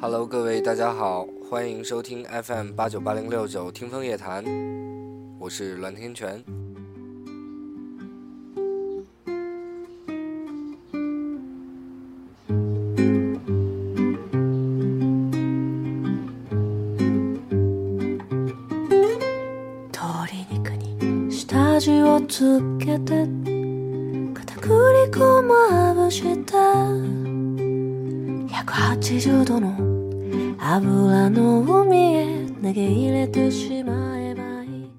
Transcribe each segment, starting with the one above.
Hello，各位大家好，欢迎收听 FM 八九八零六九听风夜谈，我是栾天全。鶏肉に下味をつけて片栗粉まぶして180度の 油の海へ投げ入れてしまえばいい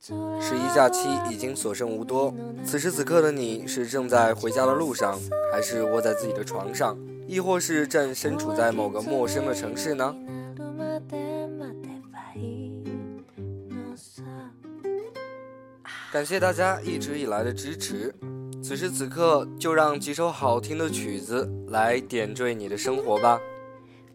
十一假期已经所剩无多，此时此刻的你是正在回家的路上，还是窝在自己的床上，亦或是正身处在某个陌生的城市呢？感谢大家一直以来的支持。此时此刻，就让几首好听的曲子来点缀你的生活吧。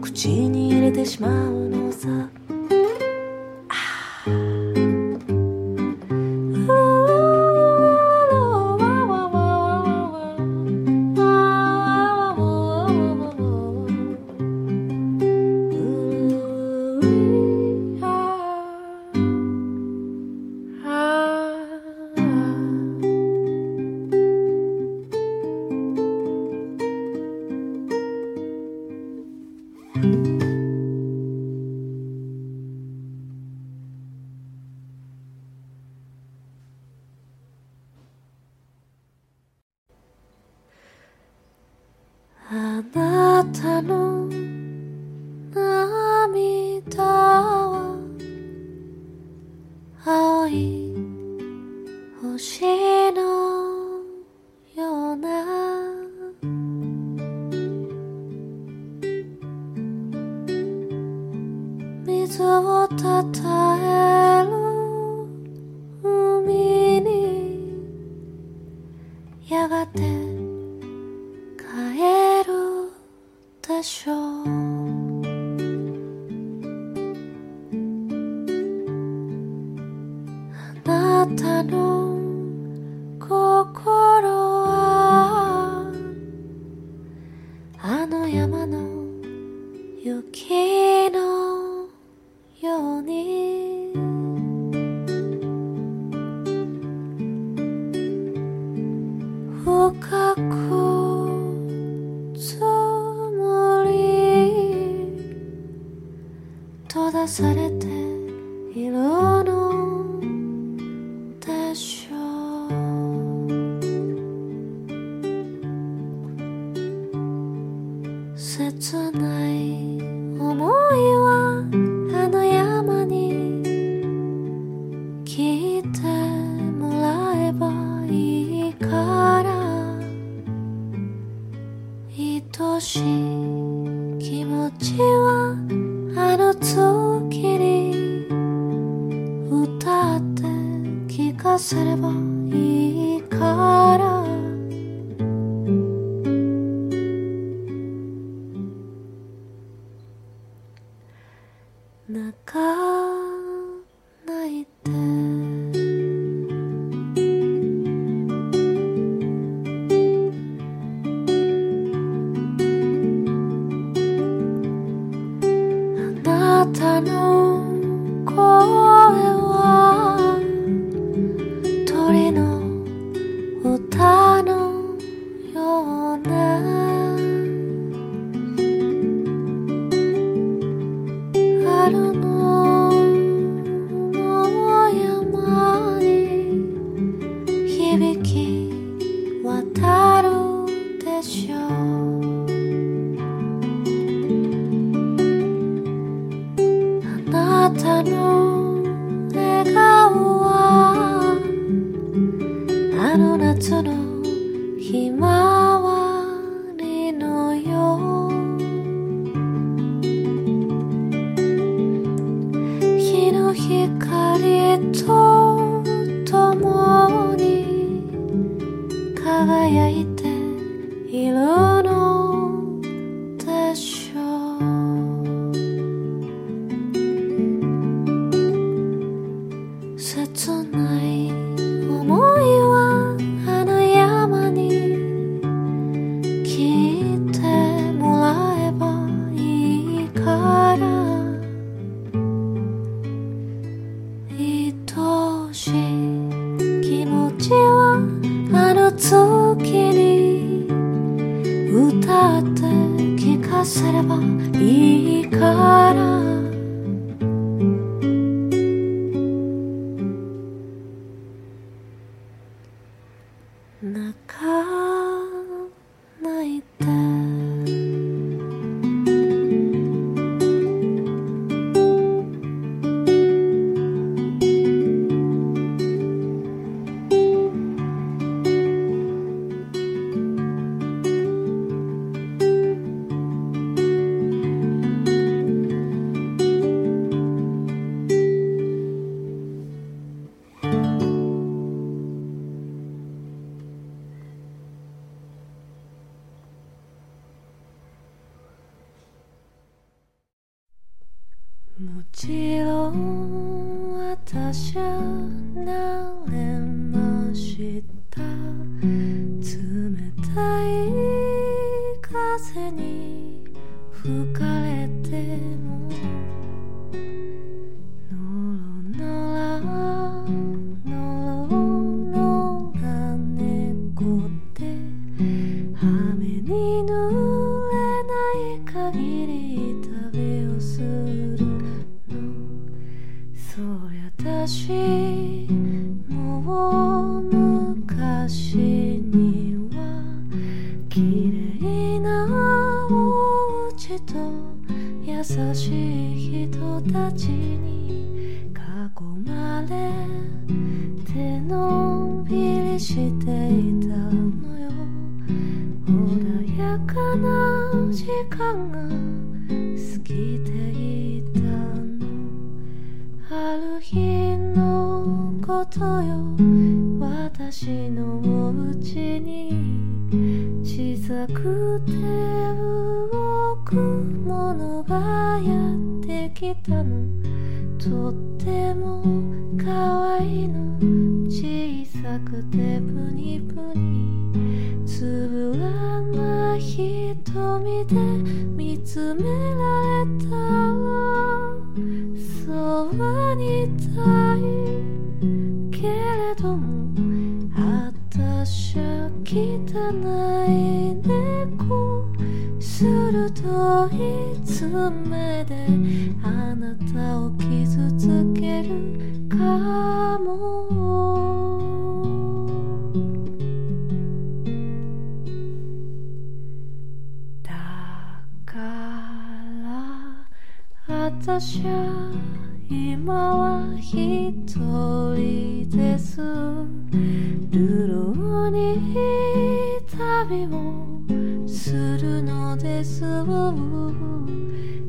口に入れてしまうのさ。あなたの涙は青い星のような水をたたえ切ないたの笑顔はあの夏のひまわりって聞かせればいいから。私時間が過ぎていたのある日のことよ私のお家に小さくて動くものがやってきたの。とっても可愛いの小さくてプニプニ。つぶらな瞳で見つめられたらそばにいたいけれども私は汚い猫するといつも私は今は一人です流浪に旅をするのですの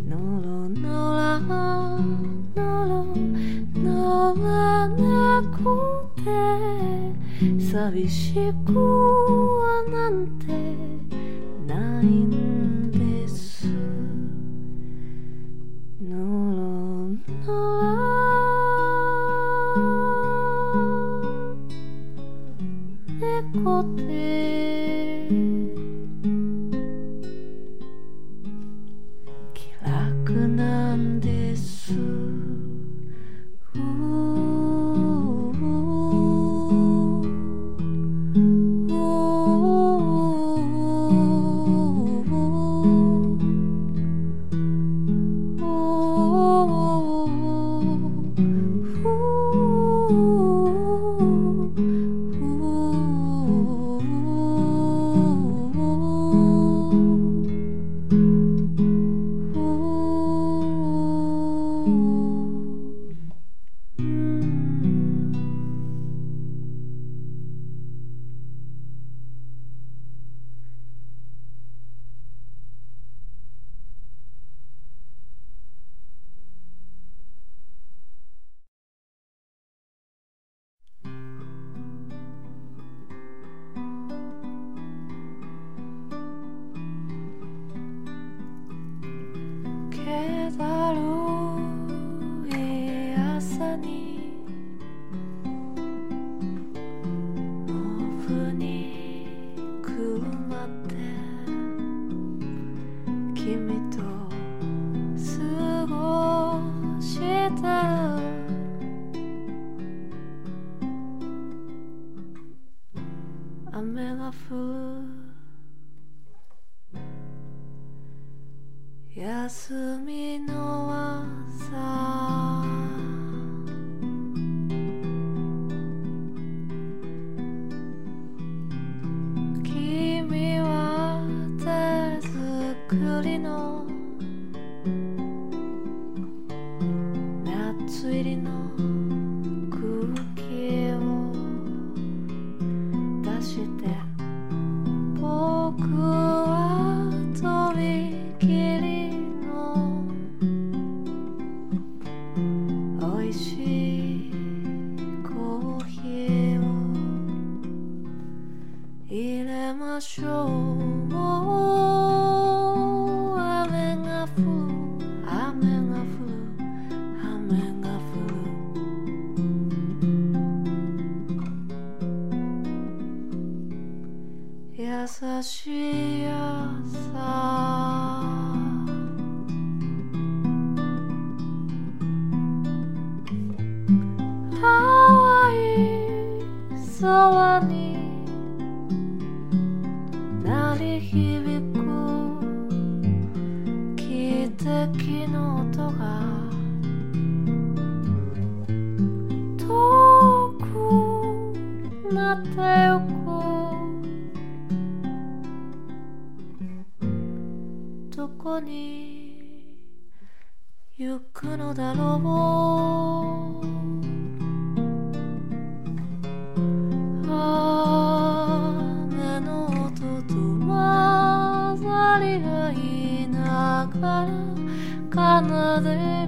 ろのらのろのら猫で寂しくはなんてなんです。だろうえ朝に毛布にくまって君と過ごした雨が降る休みの朝り響く。汽笛の音が。遠くなってゆくどこに行くのだろう。other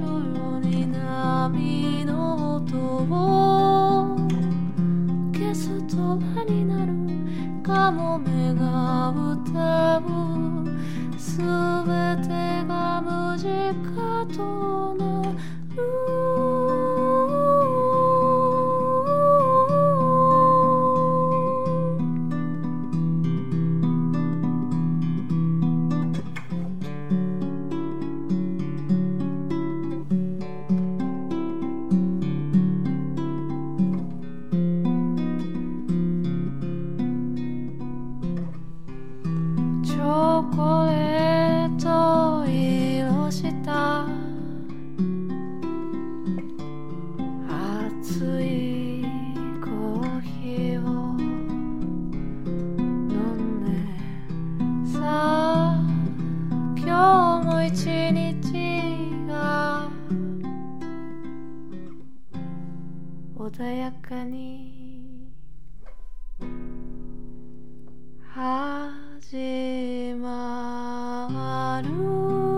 water.